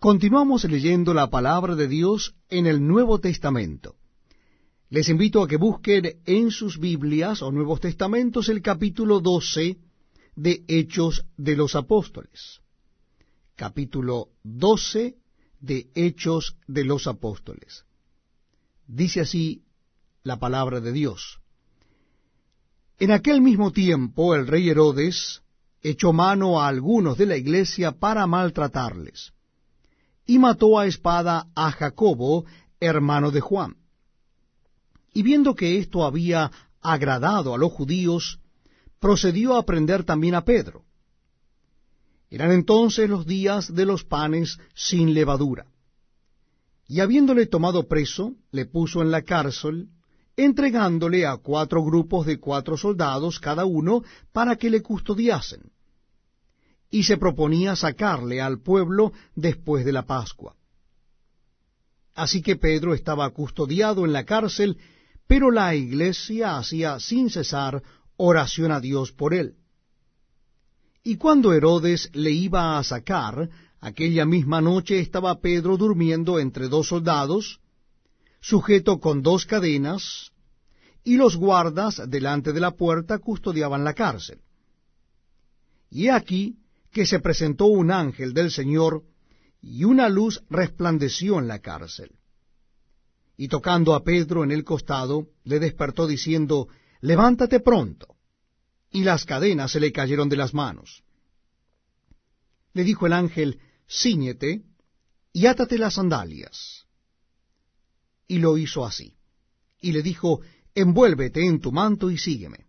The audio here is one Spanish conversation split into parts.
Continuamos leyendo la palabra de Dios en el Nuevo Testamento. Les invito a que busquen en sus Biblias o Nuevos Testamentos el capítulo 12 de Hechos de los Apóstoles. Capítulo 12 de Hechos de los Apóstoles. Dice así la palabra de Dios. En aquel mismo tiempo el rey Herodes echó mano a algunos de la iglesia para maltratarles, y mató a espada a Jacobo, hermano de Juan. Y viendo que esto había agradado a los judíos, procedió a prender también a Pedro. Eran entonces los días de los panes sin levadura. Y habiéndole tomado preso, le puso en la cárcel, entregándole a cuatro grupos de cuatro soldados cada uno para que le custodiasen. Y se proponía sacarle al pueblo después de la Pascua. Así que Pedro estaba custodiado en la cárcel, pero la iglesia hacía sin cesar oración a Dios por él. Y cuando Herodes le iba a sacar, aquella misma noche estaba Pedro durmiendo entre dos soldados, sujeto con dos cadenas, y los guardas delante de la puerta custodiaban la cárcel. Y aquí que se presentó un ángel del Señor, y una luz resplandeció en la cárcel. Y tocando a Pedro en el costado, le despertó diciendo, Levántate pronto. Y las cadenas se le cayeron de las manos. Le dijo el ángel, Cíñete y átate las sandalias y lo hizo así. Y le dijo, envuélvete en tu manto y sígueme.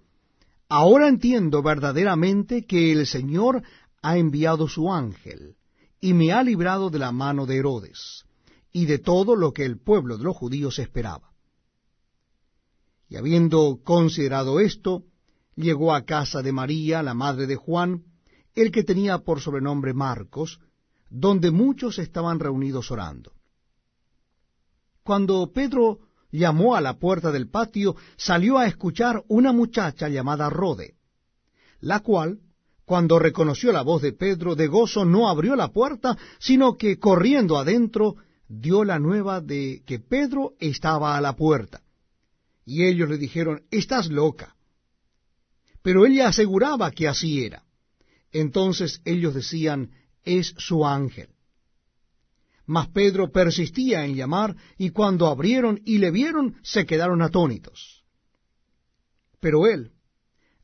Ahora entiendo verdaderamente que el Señor ha enviado su ángel, y me ha librado de la mano de Herodes, y de todo lo que el pueblo de los judíos esperaba. Y habiendo considerado esto, llegó a casa de María, la madre de Juan, el que tenía por sobrenombre Marcos, donde muchos estaban reunidos orando. Cuando Pedro llamó a la puerta del patio, salió a escuchar una muchacha llamada Rode, la cual, cuando reconoció la voz de Pedro, de gozo no abrió la puerta, sino que corriendo adentro dio la nueva de que Pedro estaba a la puerta. Y ellos le dijeron, Estás loca. Pero ella aseguraba que así era. Entonces ellos decían, Es su ángel. Mas Pedro persistía en llamar, y cuando abrieron y le vieron, se quedaron atónitos. Pero él,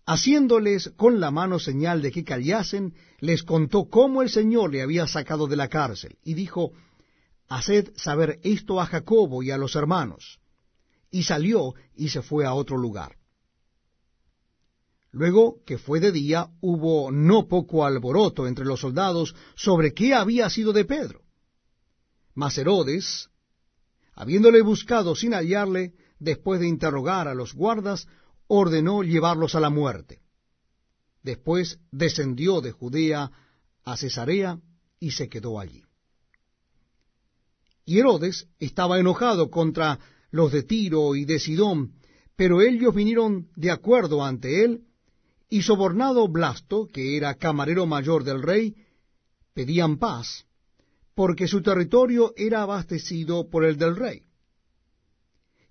haciéndoles con la mano señal de que callasen, les contó cómo el Señor le había sacado de la cárcel, y dijo, Haced saber esto a Jacobo y a los hermanos. Y salió y se fue a otro lugar. Luego que fue de día, hubo no poco alboroto entre los soldados sobre qué había sido de Pedro. Mas Herodes, habiéndole buscado sin hallarle, después de interrogar a los guardas, ordenó llevarlos a la muerte. Después descendió de Judea a Cesarea y se quedó allí. Y Herodes estaba enojado contra los de Tiro y de Sidón, pero ellos vinieron de acuerdo ante él, y sobornado Blasto, que era camarero mayor del rey, pedían paz, porque su territorio era abastecido por el del rey.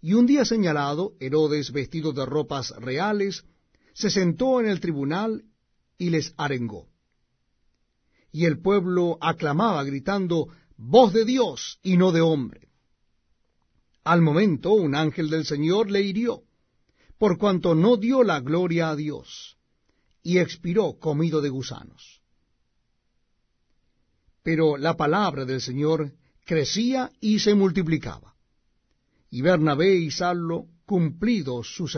Y un día señalado, Herodes, vestido de ropas reales, se sentó en el tribunal y les arengó. Y el pueblo aclamaba, gritando, Voz de Dios y no de hombre. Al momento un ángel del Señor le hirió, por cuanto no dio la gloria a Dios, y expiró comido de gusanos. Pero la palabra del Señor crecía y se multiplicaba. Y Bernabé y Saulo, cumplidos sus